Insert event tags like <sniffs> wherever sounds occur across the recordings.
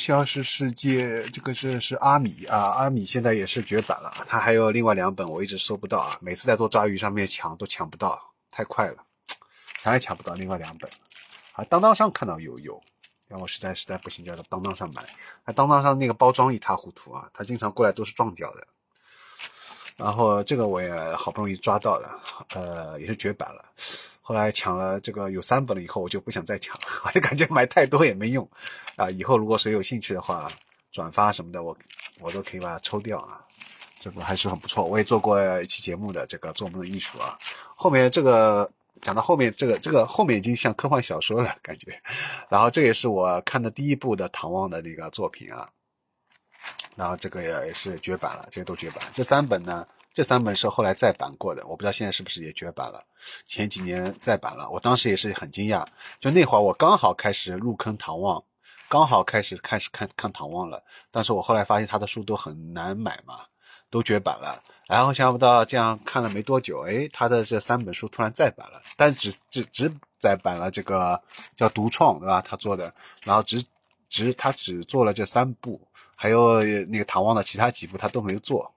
消失世界，这个是是阿米啊，阿米现在也是绝版了。他还有另外两本，我一直搜不到啊，每次在做抓鱼上面抢都抢不到，太快了，抢也抢不到另外两本。啊，当当上看到有有，要我实在实在不行就到当当上买。啊，当当上那个包装一塌糊涂啊，他经常过来都是撞掉的。然后这个我也好不容易抓到了，呃，也是绝版了。后来抢了这个有三本了以后，我就不想再抢了，<laughs> 我就感觉买太多也没用啊。以后如果谁有兴趣的话，转发什么的，我我都可以把它抽掉啊。这个还是很不错，我也做过一期节目的这个做梦的艺术啊。后面这个讲到后面，这个这个后面已经像科幻小说了感觉。然后这也是我看的第一部的唐望的那个作品啊。然后这个也是绝版了，这些都绝版。这三本呢？这三本是后来再版过的，我不知道现在是不是也绝版了。前几年再版了，我当时也是很惊讶。就那会儿我刚好开始入坑唐望，刚好开始开始看看唐望了。但是我后来发现他的书都很难买嘛，都绝版了。然后想不到这样看了没多久，哎，他的这三本书突然再版了，但只只只再版了这个叫独创，对吧？他做的，然后只只他只做了这三部，还有那个唐望的其他几部他都没做。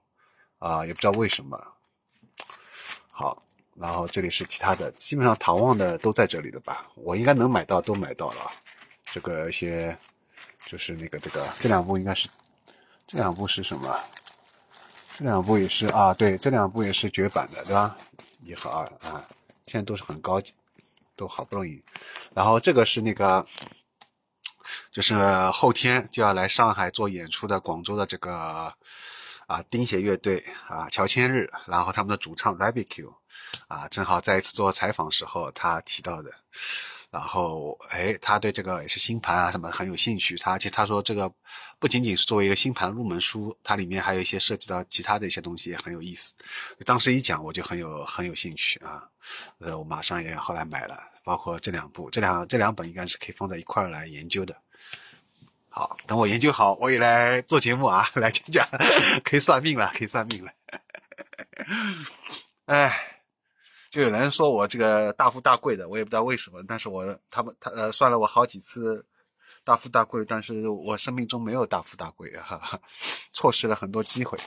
啊，也不知道为什么。好，然后这里是其他的，基本上唐望的都在这里了吧？我应该能买到，都买到了。这个一些就是那个这个这两部应该是这两部是什么？这两部也是啊，对，这两部也是绝版的，对吧？一和二啊，现在都是很高级，都好不容易。然后这个是那个，就是后天就要来上海做演出的广州的这个。啊，钉鞋乐队啊，乔千日，然后他们的主唱 Barbecue，啊，正好在一次做采访时候他提到的，然后哎，他对这个也是星盘啊什么很有兴趣，他其实他说这个不仅仅是作为一个星盘入门书，它里面还有一些涉及到其他的一些东西也很有意思。当时一讲我就很有很有兴趣啊，呃，我马上也后来买了，包括这两部，这两这两本应该是可以放在一块儿来研究的。好，等我研究好，我也来做节目啊，<laughs> 来讲讲，<laughs> 可以算命了，可以算命了。<laughs> 哎，就有人说我这个大富大贵的，我也不知道为什么，但是我他们他呃算了我好几次大富大贵，但是我生命中没有大富大贵啊，错失了很多机会。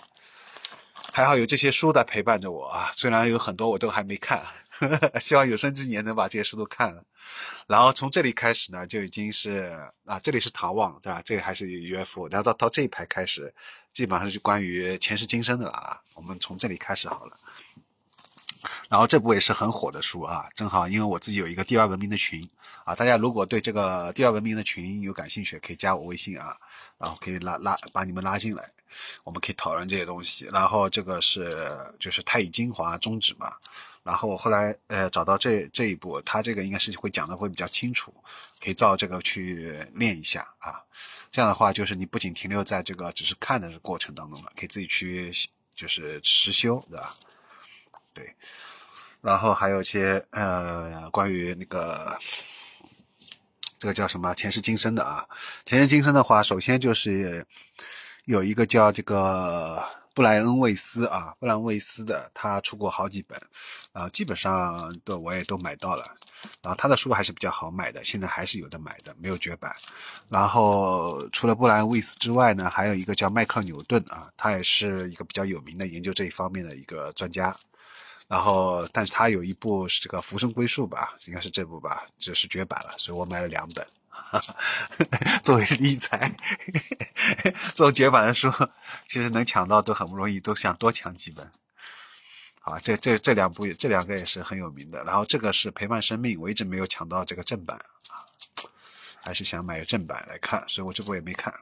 还好有这些书在陪伴着我啊，虽然有很多我都还没看。<laughs> 希望有生之年能把这些书都看了，然后从这里开始呢，就已经是啊，这里是唐望，对吧？这里还是 UFO，然后到到这一排开始，基本上是关于前世今生的了啊。我们从这里开始好了。然后这部也是很火的书啊，正好因为我自己有一个第二文明的群啊，大家如果对这个第二文明的群有感兴趣，可以加我微信啊，然后可以拉拉把你们拉进来，我们可以讨论这些东西。然后这个是就是太乙精华宗旨嘛。然后我后来呃找到这这一步，他这个应该是会讲的会比较清楚，可以照这个去练一下啊。这样的话，就是你不仅停留在这个只是看的过程当中了，可以自己去就是实修，对吧？对。然后还有一些呃关于那个这个叫什么前世今生的啊，前世今生的话，首先就是有一个叫这个。布莱恩·魏斯啊，布莱恩·魏斯的，他出过好几本，啊，基本上都我也都买到了，然后他的书还是比较好买的，现在还是有的买的，没有绝版。然后除了布莱恩·魏斯之外呢，还有一个叫迈克尔·牛顿啊，他也是一个比较有名的研究这一方面的一个专家。然后，但是他有一部是这个《浮生归宿》吧，应该是这部吧，就是绝版了，所以我买了两本。<laughs> 作为理财，这种绝版的书，其实能抢到都很不容易，都想多抢几本。好，这这这两部，这两个也是很有名的。然后这个是陪伴生命，我一直没有抢到这个正版啊，还是想买个正版来看，所以我这部也没看。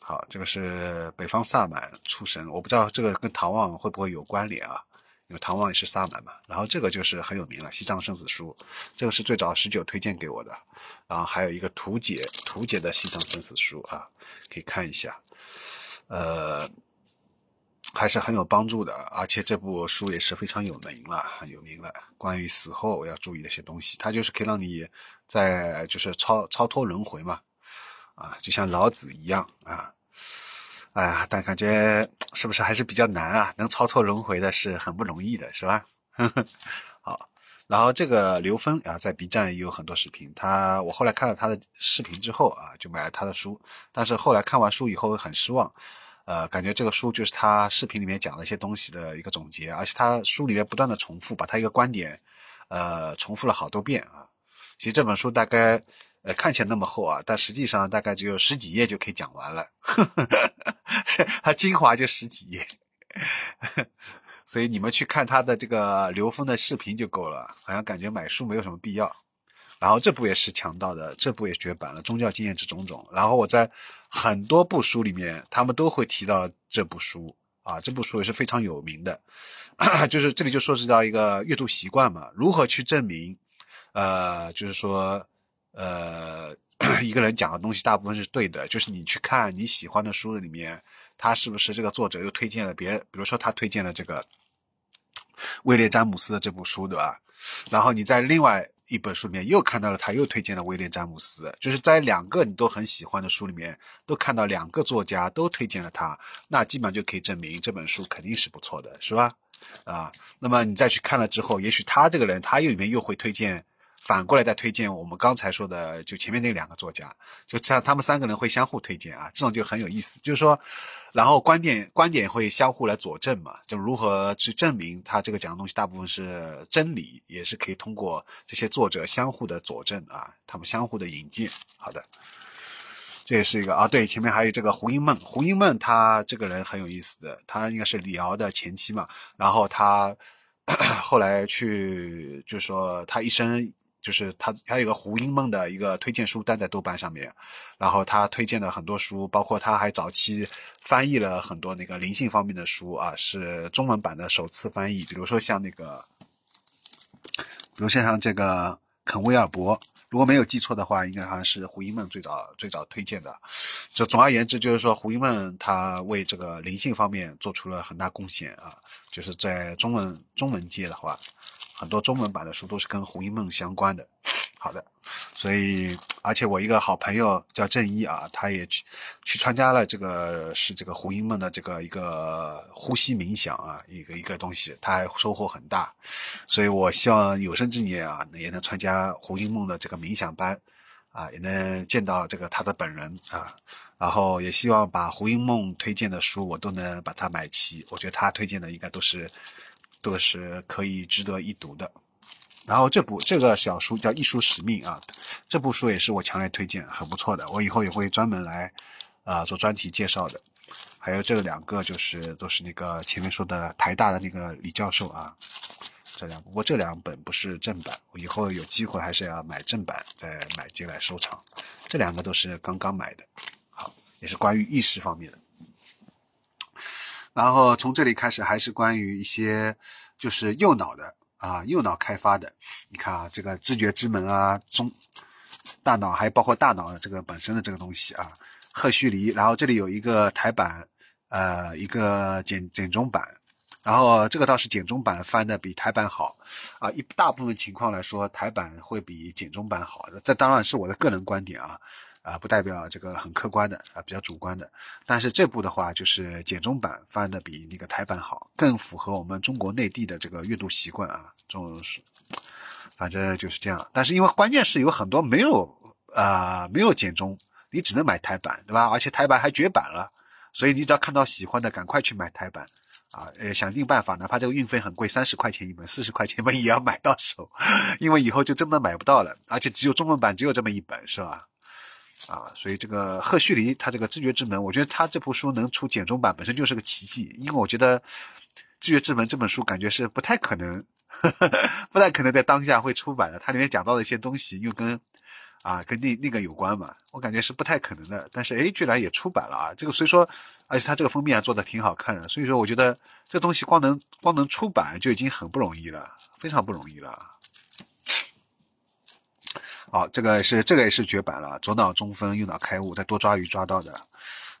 好，这个是北方萨满出神，我不知道这个跟唐望会不会有关联啊？因为唐望也是萨满嘛，然后这个就是很有名了，《西藏生死书》，这个是最早十九推荐给我的，然后还有一个图解图解的《西藏生死书》啊，可以看一下，呃，还是很有帮助的，而且这部书也是非常有名了，很有名了，关于死后要注意的一些东西，它就是可以让你在就是超超脱轮回嘛，啊，就像老子一样啊。哎呀，但感觉是不是还是比较难啊？能超脱轮回的是很不容易的，是吧？<laughs> 好，然后这个刘峰啊，在 B 站也有很多视频。他我后来看了他的视频之后啊，就买了他的书。但是后来看完书以后很失望，呃，感觉这个书就是他视频里面讲的一些东西的一个总结，而且他书里面不断的重复，把他一个观点，呃，重复了好多遍啊。其实这本书大概呃看起来那么厚啊，但实际上大概只有十几页就可以讲完了，<laughs> 它精华就十几页。所以你们去看他的这个刘峰的视频就够了，好像感觉买书没有什么必要。然后这部也是强盗的，这部也绝版了，《宗教经验之种种》。然后我在很多部书里面，他们都会提到这部书啊，这部书也是非常有名的。<coughs> 就是这里就涉及到一个阅读习惯嘛，如何去证明？呃，就是说，呃，<clears throat> 一个人讲的东西大部分是对的，就是你去看你喜欢的书里面，他是不是这个作者又推荐了别？比如说他推荐了这个。威廉詹姆斯的这部书，对吧？然后你在另外一本书里面又看到了，他又推荐了威廉詹姆斯，就是在两个你都很喜欢的书里面，都看到两个作家都推荐了他，那基本上就可以证明这本书肯定是不错的，是吧？啊，那么你再去看了之后，也许他这个人，他又里面又会推荐。反过来再推荐我们刚才说的，就前面那两个作家，就像他们三个人会相互推荐啊，这种就很有意思。就是说，然后观点观点会相互来佐证嘛，就如何去证明他这个讲的东西大部分是真理，也是可以通过这些作者相互的佐证啊，他们相互的引荐。好的，这也是一个啊，对，前面还有这个胡因梦，胡因梦他这个人很有意思的，他应该是李敖的前妻嘛，然后他 <coughs> 后来去，就是说他一生。就是他还有一个胡因梦的一个推荐书单在豆瓣上面，然后他推荐的很多书，包括他还早期翻译了很多那个灵性方面的书啊，是中文版的首次翻译。比如说像那个，比如像这个肯威尔伯，如果没有记错的话，应该好像是胡因梦最早最早推荐的。就总而言之，就是说胡因梦他为这个灵性方面做出了很大贡献啊，就是在中文中文界的话。很多中文版的书都是跟胡因梦相关的。<sniffs> 好的，所以 <sniffs> 而且我一个好朋友叫郑一啊，他也去去参加了这个是这个胡因梦的这个一个呼吸冥想啊，一个一个东西，他还收获很大。所以我希望有生之年啊，也能参加胡因梦的这个冥想班啊，也能见到这个他的本人啊。然后也希望把胡因梦推荐的书我都能把它买齐。我觉得他推荐的应该都是。都是可以值得一读的。然后这部这个小书叫《艺术使命》啊，这部书也是我强烈推荐，很不错的。我以后也会专门来啊做专题介绍的。还有这两个就是都是那个前面说的台大的那个李教授啊，这两不过这两本不是正版，我以后有机会还是要买正版再买进来收藏。这两个都是刚刚买的，好，也是关于意识方面的。然后从这里开始，还是关于一些就是右脑的啊，右脑开发的。你看啊，这个知觉之门啊，中大脑还包括大脑的这个本身的这个东西啊，赫胥黎。然后这里有一个台版，呃，一个简简中版。然后这个倒是简中版翻的比台版好啊。一大部分情况来说，台版会比简中版好。这当然是我的个人观点啊。啊，不代表这个很客观的啊，比较主观的。但是这部的话，就是简中版翻的比那个台版好，更符合我们中国内地的这个阅读习惯啊。这种是，反正就是这样。但是因为关键是有很多没有啊，没有简中，你只能买台版，对吧？而且台版还绝版了，所以你只要看到喜欢的，赶快去买台版啊。呃，想尽办法，哪怕这个运费很贵，三十块钱一本，四十块钱一本也要买到手，因为以后就真的买不到了。而且只有中文版只有这么一本，是吧？啊，所以这个赫胥黎他这个知觉之门，我觉得他这部书能出简中版本身就是个奇迹，因为我觉得知觉之门这本书感觉是不太可能，<laughs> 不太可能在当下会出版的。它里面讲到的一些东西又跟啊跟那那个有关嘛，我感觉是不太可能的。但是哎，居然也出版了啊！这个所以说，而且它这个封面做的挺好看的，所以说我觉得这东西光能光能出版就已经很不容易了，非常不容易了。好，这个是这个也是绝版了。左脑中分，右脑开悟，在多抓鱼抓到的。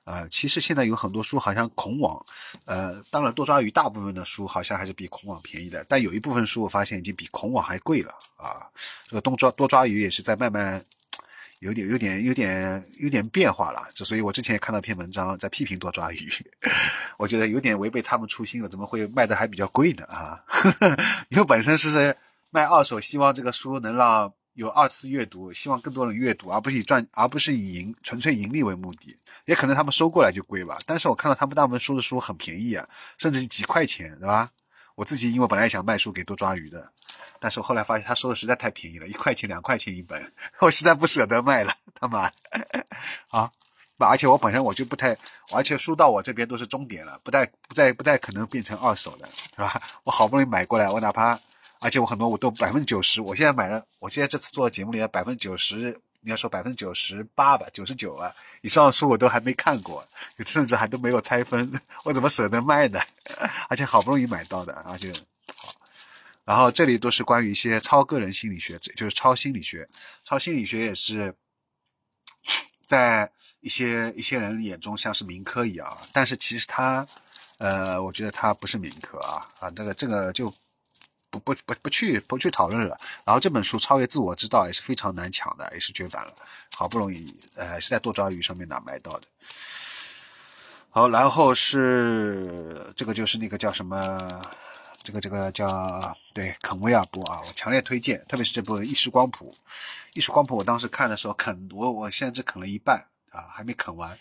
呃，其实现在有很多书，好像孔网，呃，当然多抓鱼大部分的书好像还是比孔网便宜的，但有一部分书我发现已经比孔网还贵了啊。这个多抓多抓鱼也是在慢慢有点有点有点有点变化了。这所以我之前也看到一篇文章在批评多抓鱼，<laughs> 我觉得有点违背他们初心了，怎么会卖的还比较贵呢啊？<laughs> 因为本身是。卖二手，希望这个书能让有二次阅读，希望更多人阅读，而不是以赚，而不是以盈纯粹盈利为目的。也可能他们收过来就贵吧，但是我看到他们大部分收的书很便宜啊，甚至几块钱，对吧？我自己因为本来想卖书给多抓鱼的，但是我后来发现他收的实在太便宜了，一块钱两块钱一本，<laughs> 我实在不舍得卖了，他妈，啊！而且我本身我就不太，而且书到我这边都是终点了，不太不再不太可能变成二手的，是吧？我好不容易买过来，我哪怕，而且我很多我都百分之九十，我现在买的，我现在这次做节目里的百分之九十，你要说百分之九十八吧，九十九啊以上的书我都还没看过，甚至还都没有拆分，我怎么舍得卖呢？<laughs> 而且好不容易买到的，而且，然后这里都是关于一些超个人心理学，就是超心理学，超心理学也是在。一些一些人眼中像是民科一样，但是其实它，呃，我觉得它不是民科啊啊，这个这个就不不不不去不去讨论了。然后这本书《超越自我之道》也是非常难抢的，也是绝版了，好不容易呃是在多抓鱼上面哪买到的。好，然后是这个就是那个叫什么，这个这个叫对肯威尔波啊，我强烈推荐，特别是这部《意识光谱》。《意识光谱》我当时看的时候啃我我现在只啃了一半。啊，还没啃完，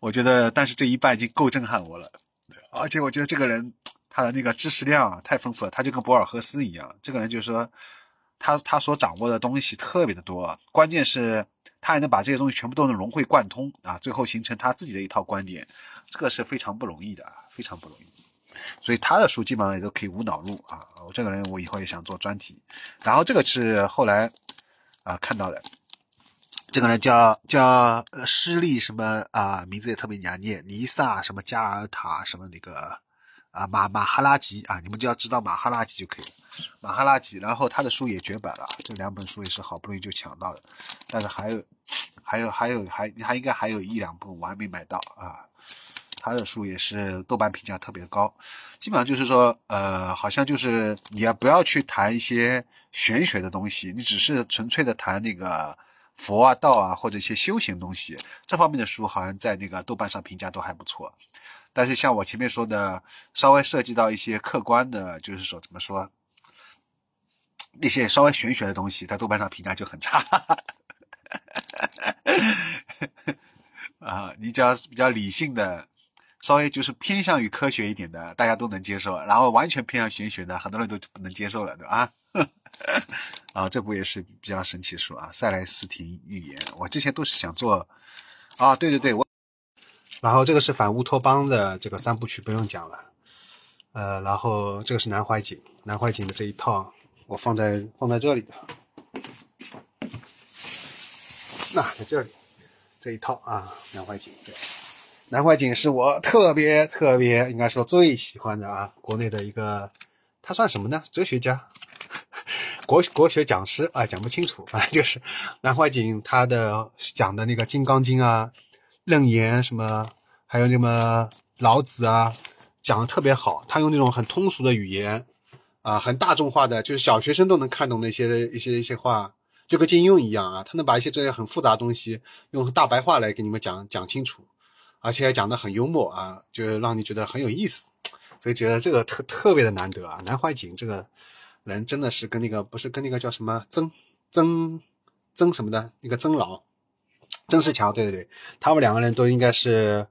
我觉得，但是这一半已经够震撼我了。而且我觉得这个人他的那个知识量啊太丰富了，他就跟博尔赫斯一样，这个人就是说，他他所掌握的东西特别的多，关键是他还能把这些东西全部都能融会贯通啊，最后形成他自己的一套观点，这个是非常不容易的，非常不容易。所以他的书基本上也都可以无脑入啊。我这个人我以后也想做专题，然后这个是后来啊看到的。这个呢叫叫呃施利什么啊，名字也特别难念，尼萨什么加尔塔什么那个啊马马哈拉吉啊，你们就要知道马哈拉吉就可以了。马哈拉吉，然后他的书也绝版了，这两本书也是好不容易就抢到的，但是还有还有还有还还应该还有一两部我还没买到啊。他的书也是豆瓣评价特别高，基本上就是说呃，好像就是你要不要去谈一些玄学的东西，你只是纯粹的谈那个。佛啊、道啊，或者一些修行东西这方面的书，好像在那个豆瓣上评价都还不错。但是像我前面说的，稍微涉及到一些客观的，就是说怎么说，那些稍微玄学的东西，在豆瓣上评价就很差。<laughs> 啊，你只要比较理性的，稍微就是偏向于科学一点的，大家都能接受；然后完全偏向玄学的，很多人都不能接受了，对吧？<laughs> 啊，这部也是比较神奇书啊，《塞莱斯廷预言》。我之前都是想做，啊，对对对，我。然后这个是反乌托邦的这个三部曲，不用讲了。呃，然后这个是南怀瑾，南怀瑾的这一套，我放在放在这里的。那在这里，这一套啊，南怀瑾。对，南怀瑾是我特别特别应该说最喜欢的啊，国内的一个，他算什么呢？哲学家。<laughs> 国国学讲师啊，讲不清楚，反正就是南怀瑾他的讲的那个《金刚经》啊、楞严什么，还有什么老子啊，讲的特别好。他用那种很通俗的语言啊，很大众化的，就是小学生都能看懂那些一些一些话，就跟金庸一样啊，他能把一些这些很复杂的东西用大白话来给你们讲讲清楚，而且讲的很幽默啊，就让你觉得很有意思。所以觉得这个特特别的难得啊，南怀瑾这个。人真的是跟那个不是跟那个叫什么曾曾曾什么的那个曾老曾仕强，对对对，他们两个人都应该是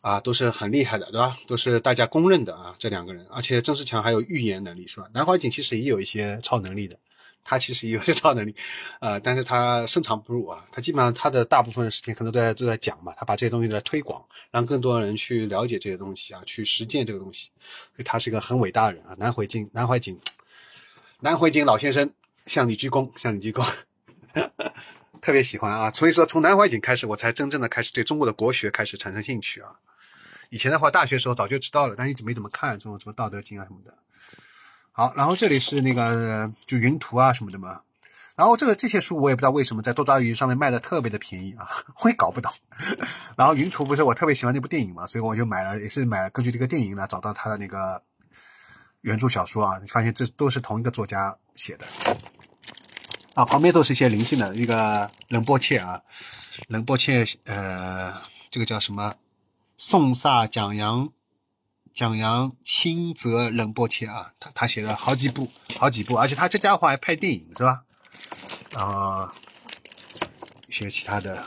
啊，都是很厉害的，对吧？都是大家公认的啊，这两个人。而且曾仕强还有预言能力，是吧？南怀瑾其实也有一些超能力的，他其实也有些超能力，呃，<laughs> 但是他深藏不露啊。他基本上他的大部分时间可能都在都在讲嘛，他把这些东西在推广，让更多人去了解这些东西啊，去实践这个东西。所以他是一个很伟大的人啊，南怀瑾，南怀瑾。南怀瑾老先生向你鞠躬，向你鞠躬，<laughs> 特别喜欢啊！所以说，从南怀瑾开始，我才真正的开始对中国的国学开始产生兴趣啊。以前的话，大学时候早就知道了，但一直没怎么看这种什么《道德经》啊什么的。好，然后这里是那个就云图啊什么的嘛。然后这个这些书我也不知道为什么在多抓鱼上面卖的特别的便宜啊，<laughs> 我也搞不懂。然后云图不是我特别喜欢那部电影嘛，所以我就买了，也是买了根据这个电影呢找到他的那个。原著小说啊，发现这都是同一个作家写的啊，旁边都是一些灵性的，一个冷波切啊，冷波切，呃，这个叫什么？宋萨蒋阳蒋扬轻则仁波切啊，他他写了好几部，好几部，而且他这家伙还拍电影是吧？啊，一些其他的